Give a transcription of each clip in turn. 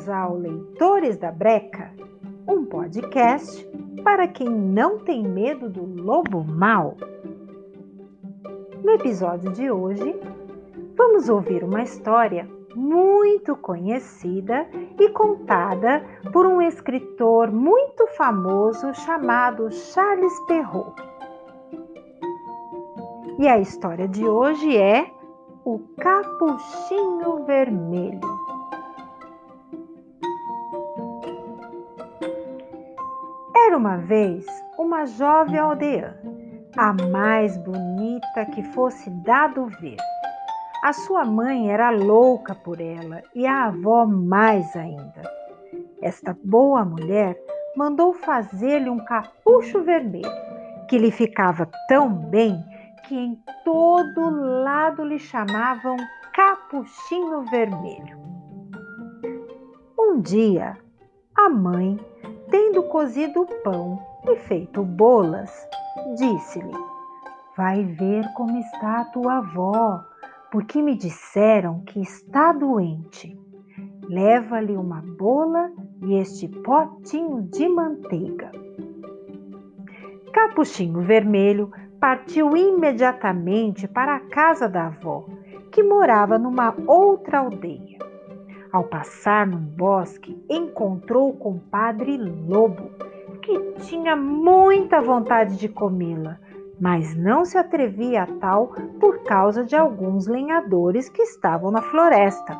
Bem-vindos ao Leitores da Breca, um podcast para quem não tem medo do lobo mau. No episódio de hoje, vamos ouvir uma história muito conhecida e contada por um escritor muito famoso chamado Charles Perrault. E a história de hoje é O Capuchinho Vermelho. Era uma vez uma jovem aldeã, a mais bonita que fosse dado ver. A sua mãe era louca por ela e a avó mais ainda. Esta boa mulher mandou fazer-lhe um capucho vermelho, que lhe ficava tão bem que em todo lado lhe chamavam Capuchinho Vermelho. Um dia, a mãe tendo cozido o pão e feito bolas, disse-lhe: Vai ver como está a tua avó, porque me disseram que está doente. Leva-lhe uma bola e este potinho de manteiga. Capuchinho Vermelho partiu imediatamente para a casa da avó, que morava numa outra aldeia. Ao passar num bosque, encontrou o compadre Lobo, que tinha muita vontade de comê-la, mas não se atrevia a tal por causa de alguns lenhadores que estavam na floresta.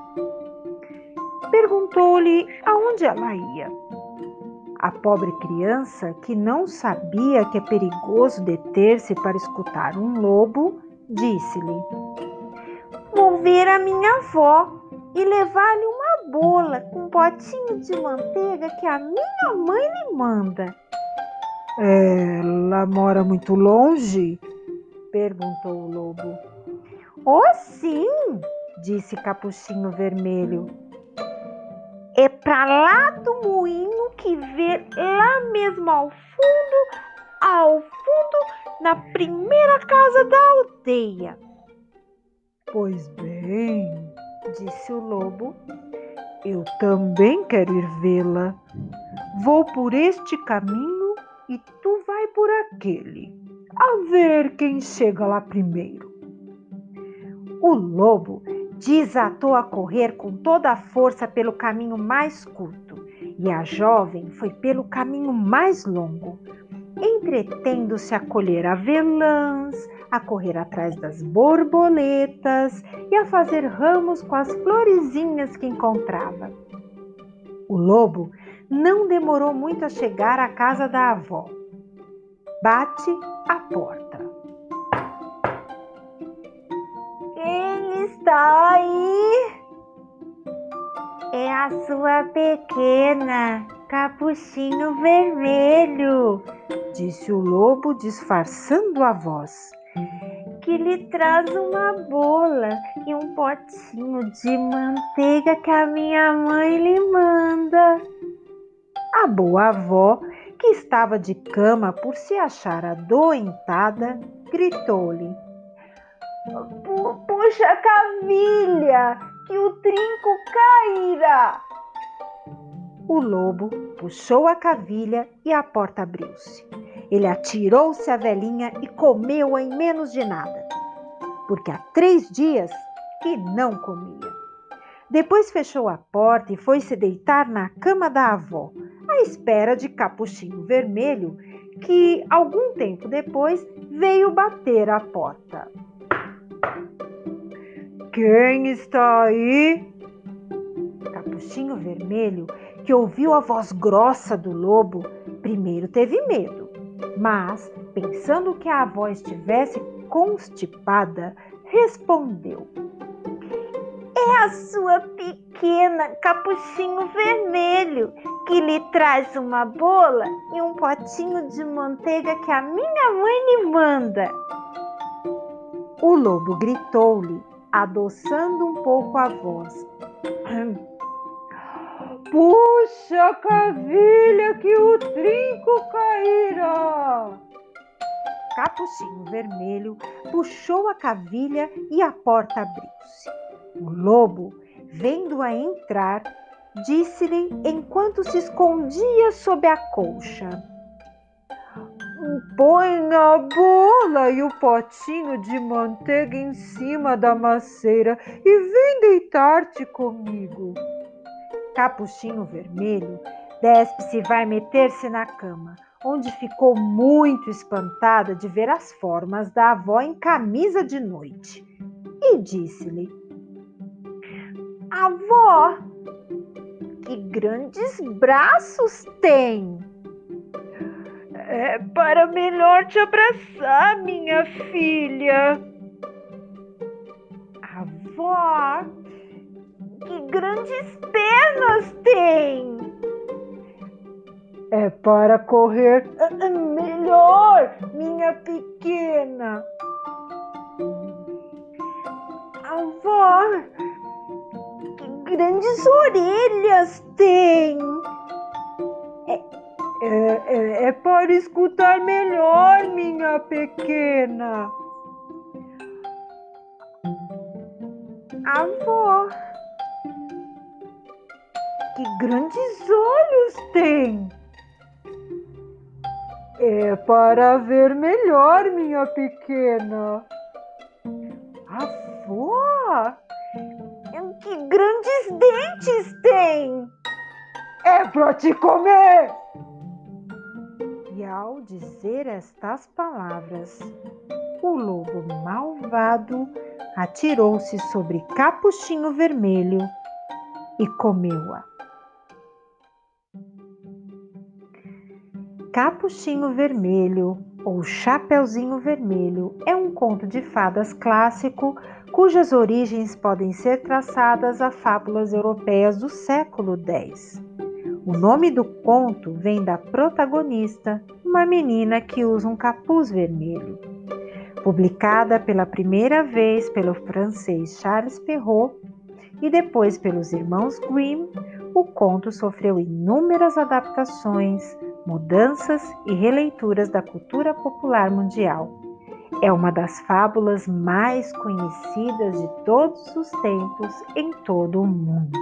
Perguntou-lhe aonde ela ia. A pobre criança, que não sabia que é perigoso deter-se para escutar um lobo, disse-lhe: Vou ver a minha avó e levar-lhe uma bola com um potinho de manteiga que a minha mãe lhe manda. Ela mora muito longe? perguntou o lobo. Oh, sim, disse Capuchinho Vermelho. É para lá do moinho que vê lá mesmo ao fundo, ao fundo, na primeira casa da aldeia. Pois bem, disse o lobo. Eu também quero ir vê-la. Vou por este caminho e tu vai por aquele. A ver quem chega lá primeiro. O lobo desatou a correr com toda a força pelo caminho mais curto, e a jovem foi pelo caminho mais longo, entretendo-se a colher avelãs, a correr atrás das borboletas e a fazer ramos com as florezinhas que encontrava. O lobo não demorou muito a chegar à casa da avó. Bate a porta. Quem está aí? É a sua pequena, capuchinho vermelho, disse o lobo disfarçando a voz que lhe traz uma bola e um potinho de manteiga que a minha mãe lhe manda. A boa avó, que estava de cama por se achar adoentada, gritou-lhe: Puxa a cavilha, que o trinco cairá. O lobo puxou a cavilha e a porta abriu-se. Ele atirou-se à velhinha e comeu-a em menos de nada, porque há três dias que não comia. Depois fechou a porta e foi se deitar na cama da avó, à espera de Capuchinho Vermelho, que algum tempo depois veio bater à porta. Quem está aí? Capuchinho Vermelho, que ouviu a voz grossa do lobo, primeiro teve medo mas, pensando que a avó estivesse constipada, respondeu: É a sua pequena capuchinho vermelho que lhe traz uma bola e um potinho de manteiga que a minha mãe lhe manda. O lobo gritou-lhe, adoçando um pouco a voz. Puxa a cavilha que o trinco cairá! Capuchinho Vermelho puxou a cavilha e a porta abriu-se. O lobo, vendo-a entrar, disse-lhe enquanto se escondia sob a colcha. Põe a bola e o potinho de manteiga em cima da maceira e vem deitar-te comigo. Capuchinho Vermelho despe-se e vai meter-se na cama, onde ficou muito espantada de ver as formas da avó em camisa de noite. E disse-lhe: Avó, que grandes braços tem! É para melhor te abraçar, minha filha. Avó, grandes pernas tem! É para correr melhor, minha pequena. Avó, que grandes orelhas tem! É, é, é para escutar melhor, minha pequena. Avó, que grandes olhos tem! É para ver melhor, minha pequena. Avó, que grandes dentes tem! É para te comer! E ao dizer estas palavras, o lobo malvado atirou-se sobre Capuchinho Vermelho e comeu-a. Capuchinho Vermelho ou Chapeuzinho Vermelho é um conto de fadas clássico cujas origens podem ser traçadas a fábulas europeias do século X. O nome do conto vem da protagonista, uma menina que usa um capuz vermelho. Publicada pela primeira vez pelo francês Charles Perrault e depois pelos irmãos Grimm, o conto sofreu inúmeras adaptações, mudanças e releituras da cultura popular mundial. É uma das fábulas mais conhecidas de todos os tempos em todo o mundo.